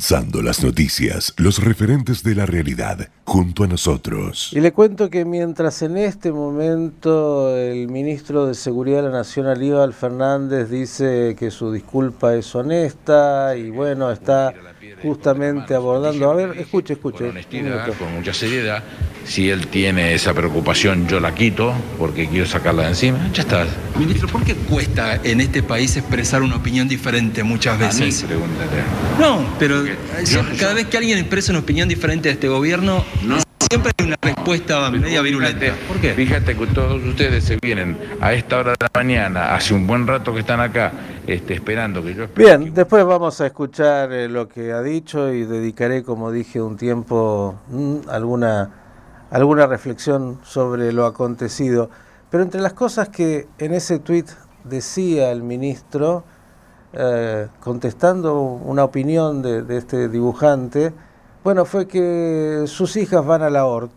Las noticias, los referentes de la realidad, junto a nosotros. Y le cuento que mientras en este momento el ministro de Seguridad de la Nación, Aníbal Fernández, dice que su disculpa es honesta y bueno, está justamente abordando. A ver, escuche, escuche. Con honestidad, con mucha seriedad. Si él tiene esa preocupación, yo la quito porque quiero sacarla de encima. Ya está. Ministro, ¿por qué cuesta en este país expresar una opinión diferente muchas veces? A mí, pregúntate. No, pero yo- cada yo- vez que alguien expresa una opinión diferente de este gobierno, siempre hay una respuesta media virulenta. Fíjate, ¿Por qué? Fíjate que todos ustedes se vienen a esta hora de la mañana, hace un buen rato que están acá, este, esperando que yo... Bien, después vamos a escuchar eh, lo que ha dicho y dedicaré, como dije, un tiempo, mm, alguna, alguna reflexión sobre lo acontecido. Pero entre las cosas que en ese tuit decía el ministro, eh, contestando una opinión de, de este dibujante, bueno, fue que sus hijas van a la ORT.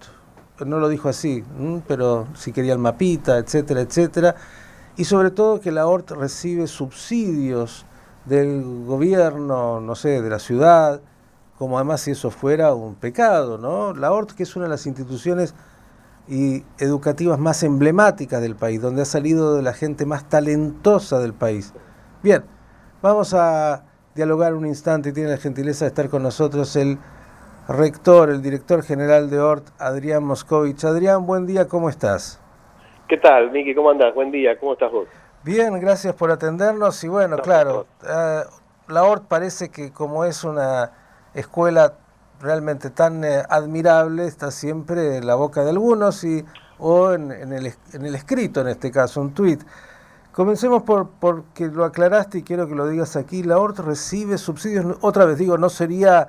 No lo dijo así, pero si quería el mapita, etcétera, etcétera. Y sobre todo que la ORT recibe subsidios del gobierno, no sé, de la ciudad, como además si eso fuera un pecado, ¿no? La ORT, que es una de las instituciones y educativas más emblemáticas del país, donde ha salido de la gente más talentosa del país. Bien, vamos a dialogar un instante y tiene la gentileza de estar con nosotros el rector, el director general de ORT, Adrián Moscovich. Adrián, buen día, ¿cómo estás? ¿Qué tal, Miki? ¿Cómo andás? Buen día, ¿cómo estás vos? Bien, gracias por atendernos y bueno, No, claro, eh, la ORT parece que como es una escuela realmente tan eh, admirable, está siempre en la boca de algunos y o en, en el, en el escrito, en este caso, un tuit. Comencemos por porque lo aclaraste y quiero que lo digas aquí. La ORT recibe subsidios, otra vez digo, no sería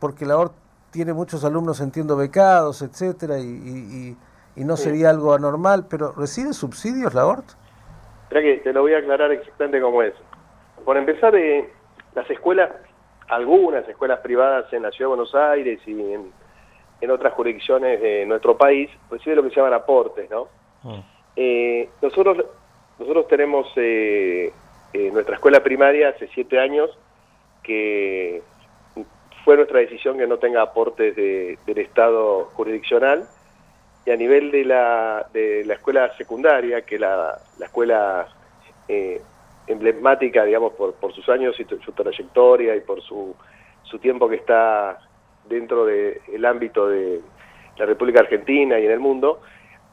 porque la ORT tiene muchos alumnos, entiendo, becados, etcétera, y, y- y- y no Sí. sería algo anormal, pero ¿recibe subsidios la ORT? Espera que te lo voy a aclarar exactamente cómo es. Por empezar, eh, las escuelas, algunas escuelas privadas en la Ciudad de Buenos Aires y en, en otras jurisdicciones de nuestro país, reciben lo que se llaman aportes, ¿no? Eh, nosotros, nosotros tenemos eh, eh, nuestra escuela primaria hace siete años que fue nuestra decisión que no tenga aportes de- del Estado jurisdiccional y a nivel de la, de la escuela secundaria, que la, la escuela eh, emblemática, digamos, por, por sus años y su trayectoria y por su, su tiempo que está dentro del ámbito de la República Argentina y en el mundo,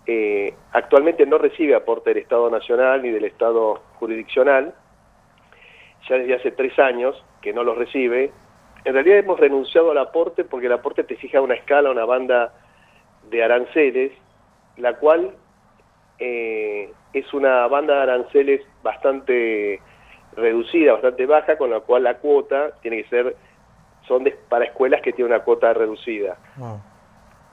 eh, actualmente no recibe aporte del Estado Nacional ni del Estado jurisdiccional, ya desde hace tres años que no los recibe. En realidad hemos renunciado al aporte porque el aporte te fija una escala, una banda de aranceles, la cual eh, es una banda de aranceles bastante reducida, bastante baja, con la cual la cuota tiene que ser, son de- para escuelas que tienen una cuota reducida.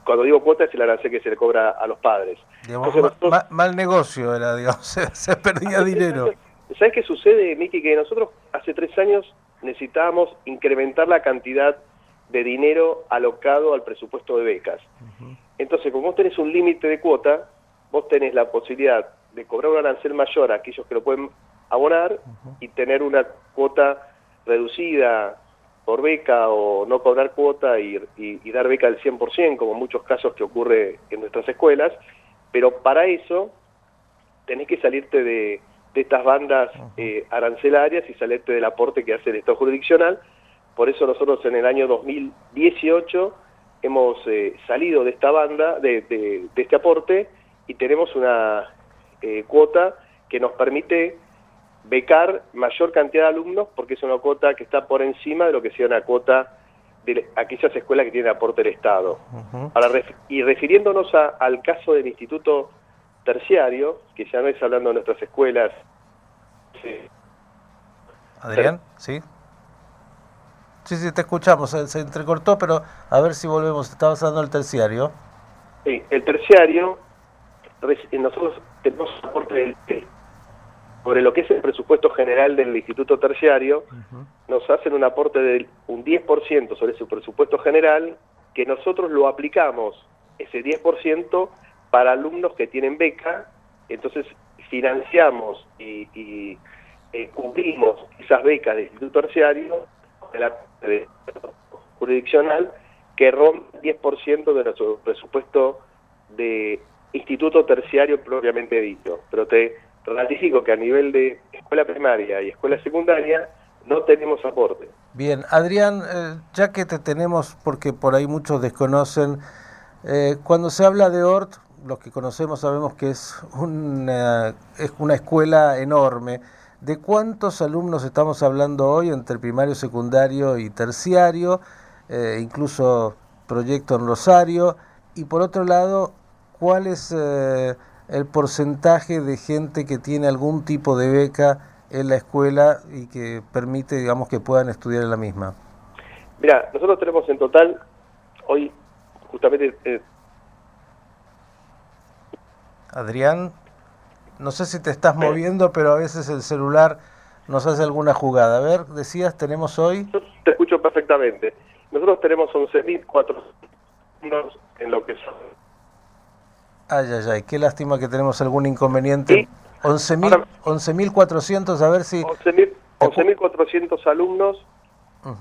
Cuando digo cuota es el arancel que se le cobra a los padres. Digamos, Entonces ma- nosotros- ma- mal negocio era, digamos, se, se perdía dinero. ¿Sabes qué sucede, Miki? Que nosotros hace tres años necesitábamos incrementar la cantidad de dinero alocado al presupuesto de becas. Entonces, como vos tenés un límite de cuota, vos tenés la posibilidad de cobrar un arancel mayor a aquellos que lo pueden abonar y tener una cuota reducida por beca o no cobrar cuota y, y- y dar beca del 100%, como en muchos casos que ocurre en nuestras escuelas, pero para eso tenés que salirte de, de estas bandas eh, arancelarias y salirte del aporte que hace el Estado jurisdiccional. Por eso nosotros en el año 2018 hemos eh, salido de esta banda, de, de- de este aporte, y tenemos una eh, cuota que nos permite becar mayor cantidad de alumnos porque es una cuota que está por encima de lo que sea una cuota de aquellas escuelas que tienen aporte del Estado. Ahora, ref- y refiriéndonos a- al caso del Instituto Terciario, que ya no es hablando de nuestras escuelas, sí, Adrián, ¿sí? Sí, sí, te escuchamos, se, se entrecortó, pero a ver si volvemos, estabas dando el terciario. Sí, el terciario, reci- nosotros tenemos un aporte del- sobre lo que es el presupuesto general del Instituto Terciario, nos hacen un aporte del un 10% sobre su presupuesto general, que nosotros lo aplicamos, ese 10%, para alumnos que tienen beca, entonces financiamos y, y, eh, cubrimos esas becas del Instituto Terciario de- jurisdiccional que rompe 10% de nuestro presupuesto de instituto terciario propiamente dicho. Pero te ratifico que a nivel de escuela primaria y escuela secundaria no tenemos aporte. Bien, Adrián, eh, ya que te tenemos, porque por ahí muchos desconocen, eh, cuando se habla de ORT, los que conocemos sabemos que es una, es una escuela enorme. ¿De cuántos alumnos estamos hablando hoy entre primario, secundario y terciario? Eh, incluso proyecto en Rosario. Y por otro lado, ¿cuál es el porcentaje de gente que tiene algún tipo de beca en la escuela y que permite, digamos, que puedan estudiar en la misma? Mira, nosotros tenemos en total, hoy justamente... Eh, Adrián, no sé si te estás moviendo, pero a veces el celular nos hace alguna jugada. A ver, decías, tenemos hoy... Yo te escucho perfectamente. Nosotros tenemos 11.400 en lo que son... Ay, ay, ay, qué lástima que tenemos algún inconveniente. 11.400, a ver si... 11.400 alumnos,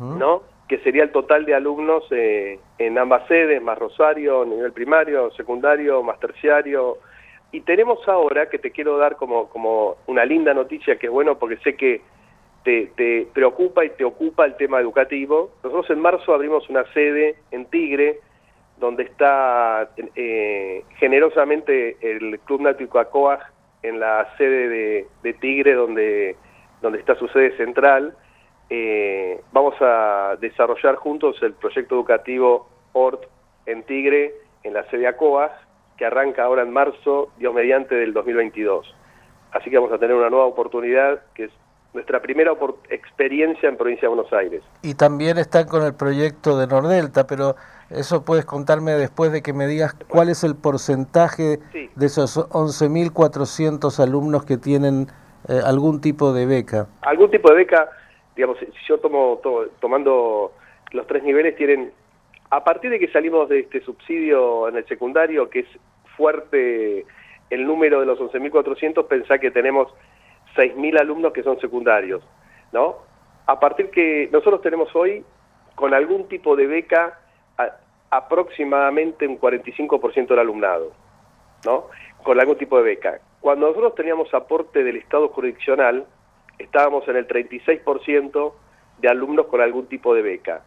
¿no? Que sería el total de alumnos eh, en ambas sedes, más Rosario, nivel primario, secundario, más terciario. Y tenemos ahora, que te quiero dar como, como una linda noticia, que es bueno porque sé que te, te preocupa y te ocupa el tema educativo. Nosotros en marzo abrimos una sede en Tigre, donde está eh, generosamente el Club Náutico Acoag en la sede de, Tigre, donde, donde está su sede central. Eh, vamos a desarrollar juntos el proyecto educativo ORT en Tigre, en la sede ACOAS, que arranca ahora en marzo, Dios mediante, del 2022. Así que vamos a tener una nueva oportunidad, que es nuestra primera experiencia en Provincia de Buenos Aires. Y también están con el proyecto de Nordelta, pero eso puedes contarme después de que me digas cuál es el porcentaje de esos 11.400 alumnos que tienen eh, algún tipo de beca. Algún tipo de beca, digamos, si yo tomo tomando los tres niveles, tienen, a partir de que salimos de este subsidio en el secundario, que es fuerte el número de los 11.400, pensá que tenemos 6.000 alumnos que son secundarios, ¿no? A partir que nosotros tenemos hoy, con algún tipo de beca, aproximadamente un 45% del alumnado, ¿no? Con algún tipo de beca. Cuando nosotros teníamos aporte del Estado jurisdiccional, estábamos en el 36% de alumnos con algún tipo de beca.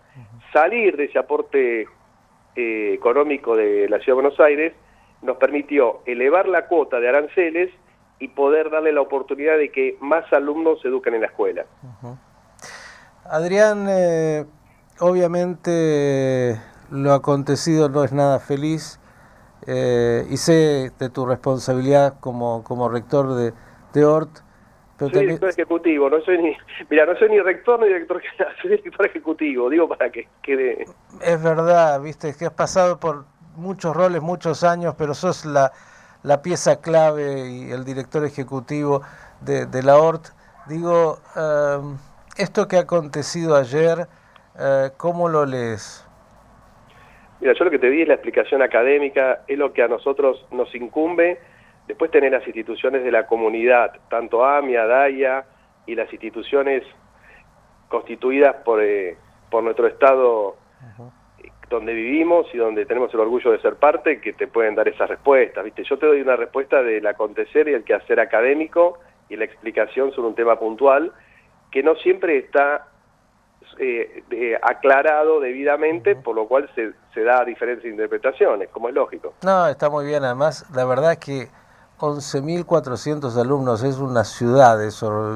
Salir de ese aporte eh, económico de la Ciudad de Buenos Aires nos permitió elevar la cuota de aranceles y poder darle la oportunidad de que más alumnos se eduquen en la escuela. Adrián, eh, obviamente lo acontecido no es nada feliz eh, y sé de tu responsabilidad como, como rector de, de ORT. Pero soy director ejecutivo, no soy ni, mira, no soy ni rector ni director general, soy director ejecutivo, digo para que quede... Es verdad, viste, que has pasado por muchos roles, muchos años, pero sos la, la pieza clave y el director ejecutivo de, de la ORT. Digo, eh, esto que ha acontecido ayer, eh, ¿cómo lo lees? Mira, yo lo que te di es la explicación académica, es lo que a nosotros nos incumbe. Después tener las instituciones de la comunidad, tanto AMIA, DAIA y las instituciones constituidas por, eh, por nuestro Estado donde vivimos y donde tenemos el orgullo de ser parte, que te pueden dar esas respuestas. ¿viste? Yo te doy una respuesta del acontecer y el quehacer académico y la explicación sobre un tema puntual que no siempre está eh, aclarado debidamente, por lo cual se, se da diferentes interpretaciones, como es lógico. No, está muy bien. Además, la verdad es que 11.400 alumnos es una ciudad. Eso.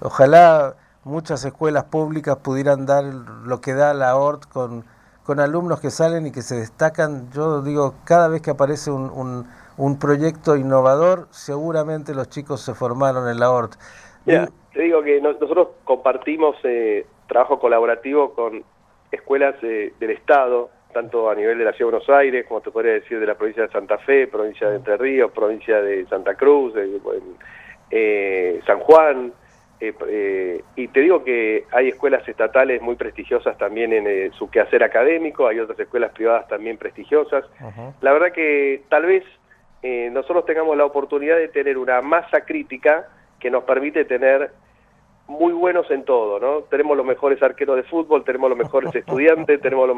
Ojalá muchas escuelas públicas pudieran dar lo que da la ORT con, con alumnos que salen y que se destacan. Yo digo, cada vez que aparece un, un, un proyecto innovador, seguramente los chicos se formaron en la ORT. te digo que nosotros compartimos eh, trabajo colaborativo con escuelas del Estado, tanto a nivel de la Ciudad de Buenos Aires, como te podría decir de la provincia de Santa Fe, provincia de Entre Ríos, provincia de Santa Cruz, de, eh, San Juan, eh, eh, y te digo que hay escuelas estatales muy prestigiosas también en su quehacer académico, hay otras escuelas privadas también prestigiosas. La verdad que tal vez nosotros tengamos la oportunidad de tener una masa crítica que nos permite tener muy buenos en todo, ¿no? Tenemos los mejores arqueros de fútbol, tenemos los mejores estudiantes, tenemos los,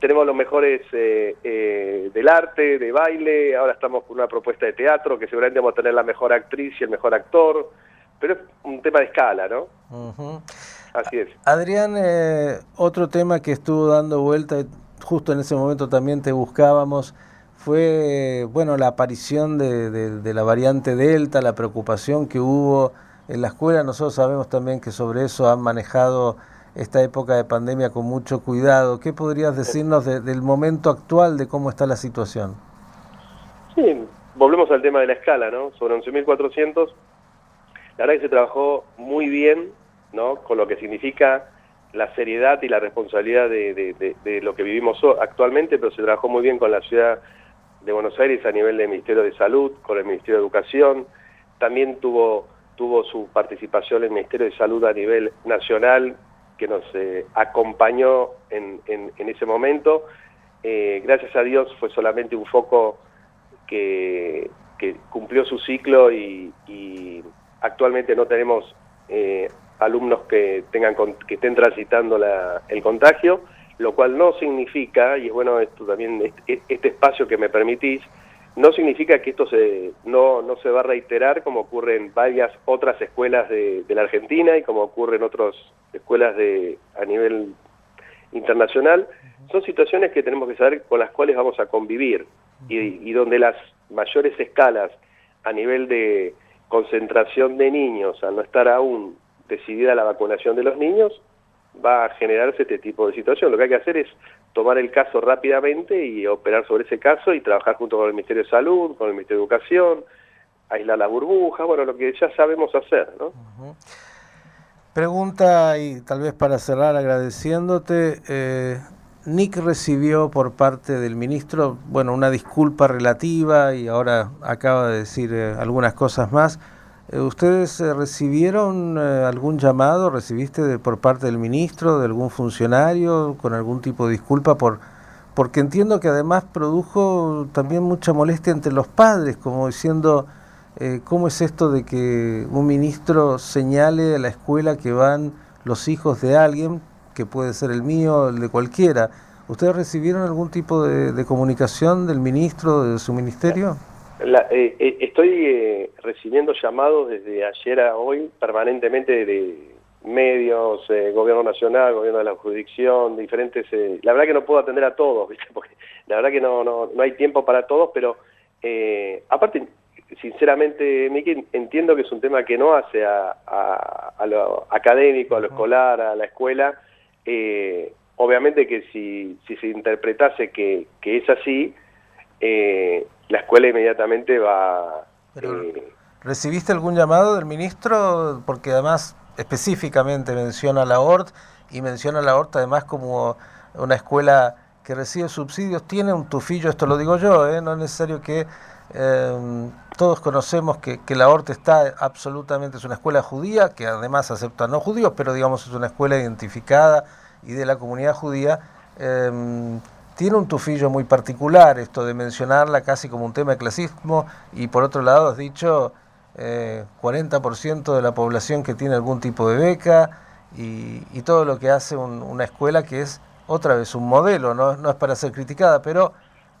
tenemos los mejores eh, eh, del arte, de baile, ahora estamos con una propuesta de teatro que seguramente vamos a tener la mejor actriz y el mejor actor, pero es un tema de escala, ¿no? Así es. Adrián, eh, otro tema que estuvo dando vuelta, justo en ese momento también te buscábamos, fue bueno la aparición de, de la variante Delta, la preocupación que hubo en la escuela. Nosotros sabemos también que sobre eso han manejado esta época de pandemia con mucho cuidado. ¿Qué podrías decirnos del momento actual de cómo está la situación? Sí, volvemos al tema de la escala, ¿no? Sobre 11.400, la verdad que se trabajó muy bien, ¿no? Con lo que significa la seriedad y la responsabilidad de, de lo que vivimos actualmente, pero se trabajó muy bien con la ciudad de Buenos Aires a nivel del Ministerio de Salud, con el Ministerio de Educación, también tuvo tuvo su participación el Ministerio de Salud a nivel nacional, que nos eh, acompañó en, en, ese momento. Eh, gracias a Dios fue solamente un foco que, que cumplió su ciclo y, actualmente no tenemos eh, alumnos que, tengan, que estén transitando la, el contagio, lo cual no significa, y es bueno esto también, este, este espacio que me permitís, no significa que esto se, no, no se va a reiterar como ocurre en varias otras escuelas de, la Argentina y como ocurre en otras escuelas de, a nivel internacional. Son situaciones que tenemos que saber con las cuales vamos a convivir y, y donde las mayores escalas a nivel de concentración de niños, al no estar aún decidida la vacunación de los niños, va a generarse este tipo de situación. Lo que hay que hacer es tomar el caso rápidamente y operar sobre ese caso y trabajar junto con el Ministerio de Salud, con el Ministerio de Educación, aislar la burbuja, bueno, lo que ya sabemos hacer, ¿no? Pregunta, y tal vez para cerrar agradeciéndote, eh, Nick recibió por parte del ministro, bueno, una disculpa relativa y ahora acaba de decir eh, algunas cosas más. Eh, ¿Ustedes eh, recibieron eh, algún llamado, recibiste de, por parte del ministro, de algún funcionario, con algún tipo de disculpa? por Porque entiendo que además produjo también mucha molestia entre los padres, como diciendo, ¿cómo es esto de que un ministro señale a la escuela que van los hijos de alguien, que puede ser el mío, el de cualquiera? ¿Ustedes recibieron algún tipo de, de comunicación del ministro, de su ministerio? Eh, eh, estoy eh, recibiendo llamados desde ayer a hoy permanentemente de medios, gobierno nacional, gobierno de la jurisdicción, diferentes... la verdad que no puedo atender a todos, ¿viste? porque la verdad que no, no, no hay tiempo para todos, pero aparte, sinceramente, Miki, entiendo que es un tema que no hace a, a, lo académico, a lo escolar, a la escuela. obviamente que si, si se interpretase que, que es así, eh, la escuela inmediatamente va... Eh, ¿Recibiste algún llamado del ministro? Porque además específicamente menciona la ORT y menciona la ORT además como una escuela que recibe subsidios, tiene un tufillo, esto lo digo yo, ¿eh? no es necesario que em, todos conocemos que, que, la ORT está absolutamente, es una escuela judía, que además acepta no judíos, pero digamos es una escuela identificada y de la comunidad judía. Em, tiene un tufillo muy particular esto de mencionarla casi como un tema de clasismo y por otro lado has dicho eh, 40% de la población que tiene algún tipo de beca y, todo lo que hace una escuela que es otra vez un modelo, no, no es para ser criticada, pero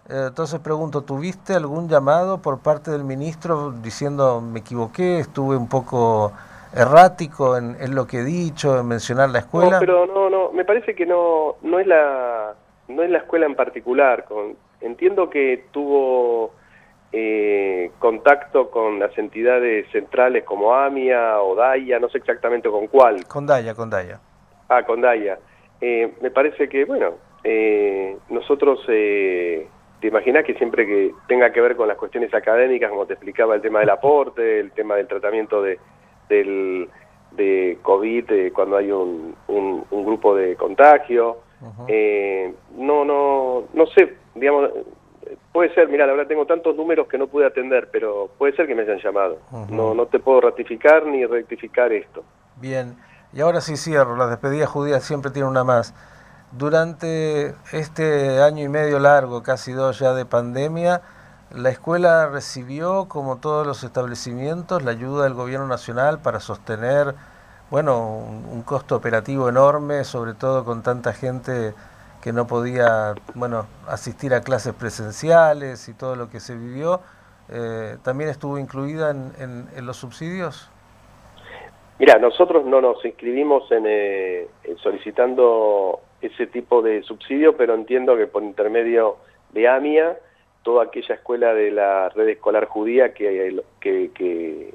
eh, entonces pregunto, ¿tuviste algún llamado por parte del ministro diciendo me equivoqué, estuve un poco errático en, en lo que he dicho, en mencionar la escuela? No, pero no, no, me parece que no, no es la no en la escuela en particular. Con, entiendo que tuvo eh, contacto con las entidades centrales como AMIA o DAIA, no sé exactamente con cuál. Con DAIA, con DAIA. Ah, con DAIA. Eh, me parece que, bueno, eh, nosotros, te imaginas que siempre que tenga que ver con las cuestiones académicas, como te explicaba, el tema del aporte, el tema del tratamiento de, del, de COVID cuando hay un, un, un grupo de contagio, eh, no, no, no sé, digamos, puede ser, mira, la verdad tengo tantos números que no pude atender, pero puede ser que me hayan llamado. No, no te puedo ratificar ni rectificar esto. Bien, y ahora sí cierro, las despedidas judías siempre tienen una más. Durante este año y medio largo, casi dos ya de pandemia, la escuela recibió, como todos los establecimientos, la ayuda del gobierno nacional para sostener bueno, un, costo operativo enorme, sobre todo con tanta gente que no podía, bueno, asistir a clases presenciales y todo lo que se vivió, eh, ¿también estuvo incluida en, los subsidios? Mira, nosotros no nos inscribimos en, eh, solicitando ese tipo de subsidio, pero entiendo que por intermedio de AMIA, toda aquella escuela de la red escolar judía que, que,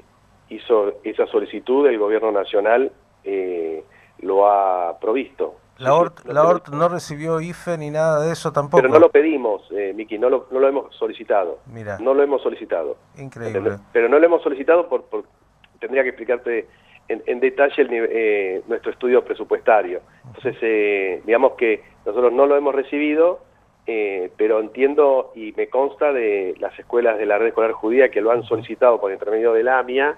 hizo esa solicitud, el gobierno nacional eh, lo ha provisto. La ORT, la ORT no recibió IFE ni nada de eso tampoco. Pero no lo pedimos, eh, Miki, no lo, no lo hemos solicitado. Mira. No lo hemos solicitado. Increíble. Pero no lo hemos solicitado por, por tendría que explicarte en, detalle eh, nuestro estudio presupuestario. Entonces, eh, digamos que nosotros no lo hemos recibido, eh, pero entiendo y me consta de las escuelas de la red escolar judía que lo han solicitado por intermedio de la AMIA,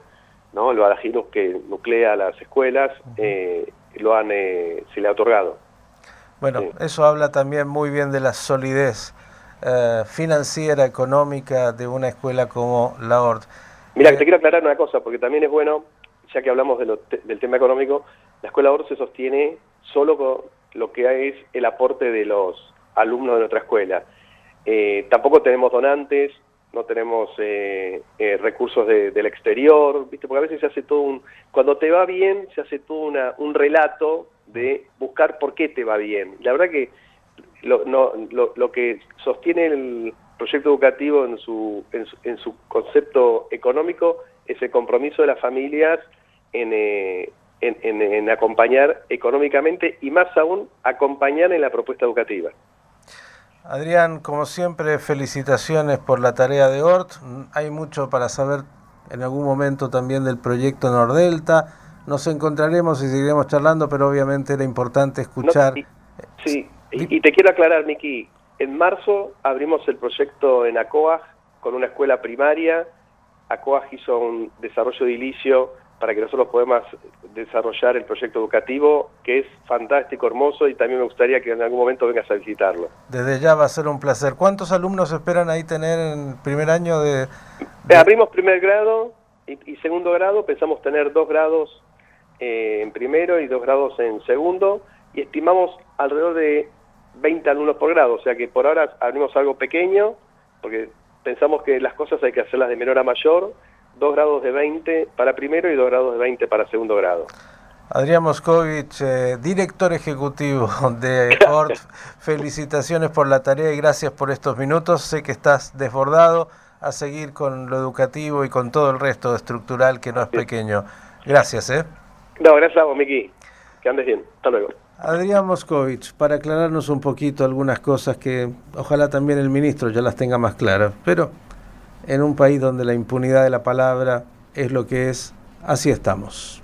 ¿no? el Badajinus que nuclea las escuelas, lo han, se le ha otorgado. Bueno, eso habla también muy bien de la solidez financiera, económica de una escuela como la ORT. Mira, te quiero aclarar una cosa, porque también es bueno ya que hablamos del tema económico, la Escuela OR se sostiene solo con lo que es el aporte de los alumnos de nuestra escuela. Eh, tampoco tenemos donantes, no tenemos eh, eh, recursos del exterior, ¿viste? porque a veces se hace todo un... Cuando te va bien, se hace todo una, un relato de buscar por qué te va bien. La verdad que lo, no, lo, que sostiene el proyecto educativo en su, en su, en su concepto económico es el compromiso de las familias eh, en, en, acompañar económicamente y más aún acompañar en la propuesta educativa. Adrián, como siempre, felicitaciones por la tarea de ORT. Hay mucho para saber en algún momento también del proyecto Nordelta. Nos encontraremos y seguiremos charlando, pero obviamente era importante escuchar. sí, y, te quiero aclarar, Miki, en marzo abrimos el proyecto en ACOAG con una escuela primaria. ACOAG hizo un desarrollo edilicio para que nosotros podamos desarrollar el proyecto educativo, que es fantástico, hermoso, y también me gustaría que en algún momento vengas a visitarlo. Desde ya va a ser un placer. ¿Cuántos alumnos esperan ahí tener en primer año de...? Eh, abrimos primer grado y, segundo grado, pensamos tener dos grados eh, en primero y dos grados en segundo, y estimamos alrededor de 20 alumnos por grado, o sea que por ahora abrimos algo pequeño, porque pensamos que las cosas hay que hacerlas de menor a mayor, 2 grados de 20 para primero y 2 grados de 20 para segundo grado. Adrián Moscovich, eh, director ejecutivo de ORT, felicitaciones por la tarea y gracias por estos minutos. Sé que estás desbordado a seguir con lo educativo y con todo el resto estructural que no es pequeño. Gracias, ¿eh? No, gracias a vos, Miki. Que andes bien. Hasta luego. Adrián Moscovich, para aclararnos un poquito algunas cosas que ojalá también el ministro ya las tenga más claras, pero en un país donde la impunidad de la palabra es lo que es, así estamos.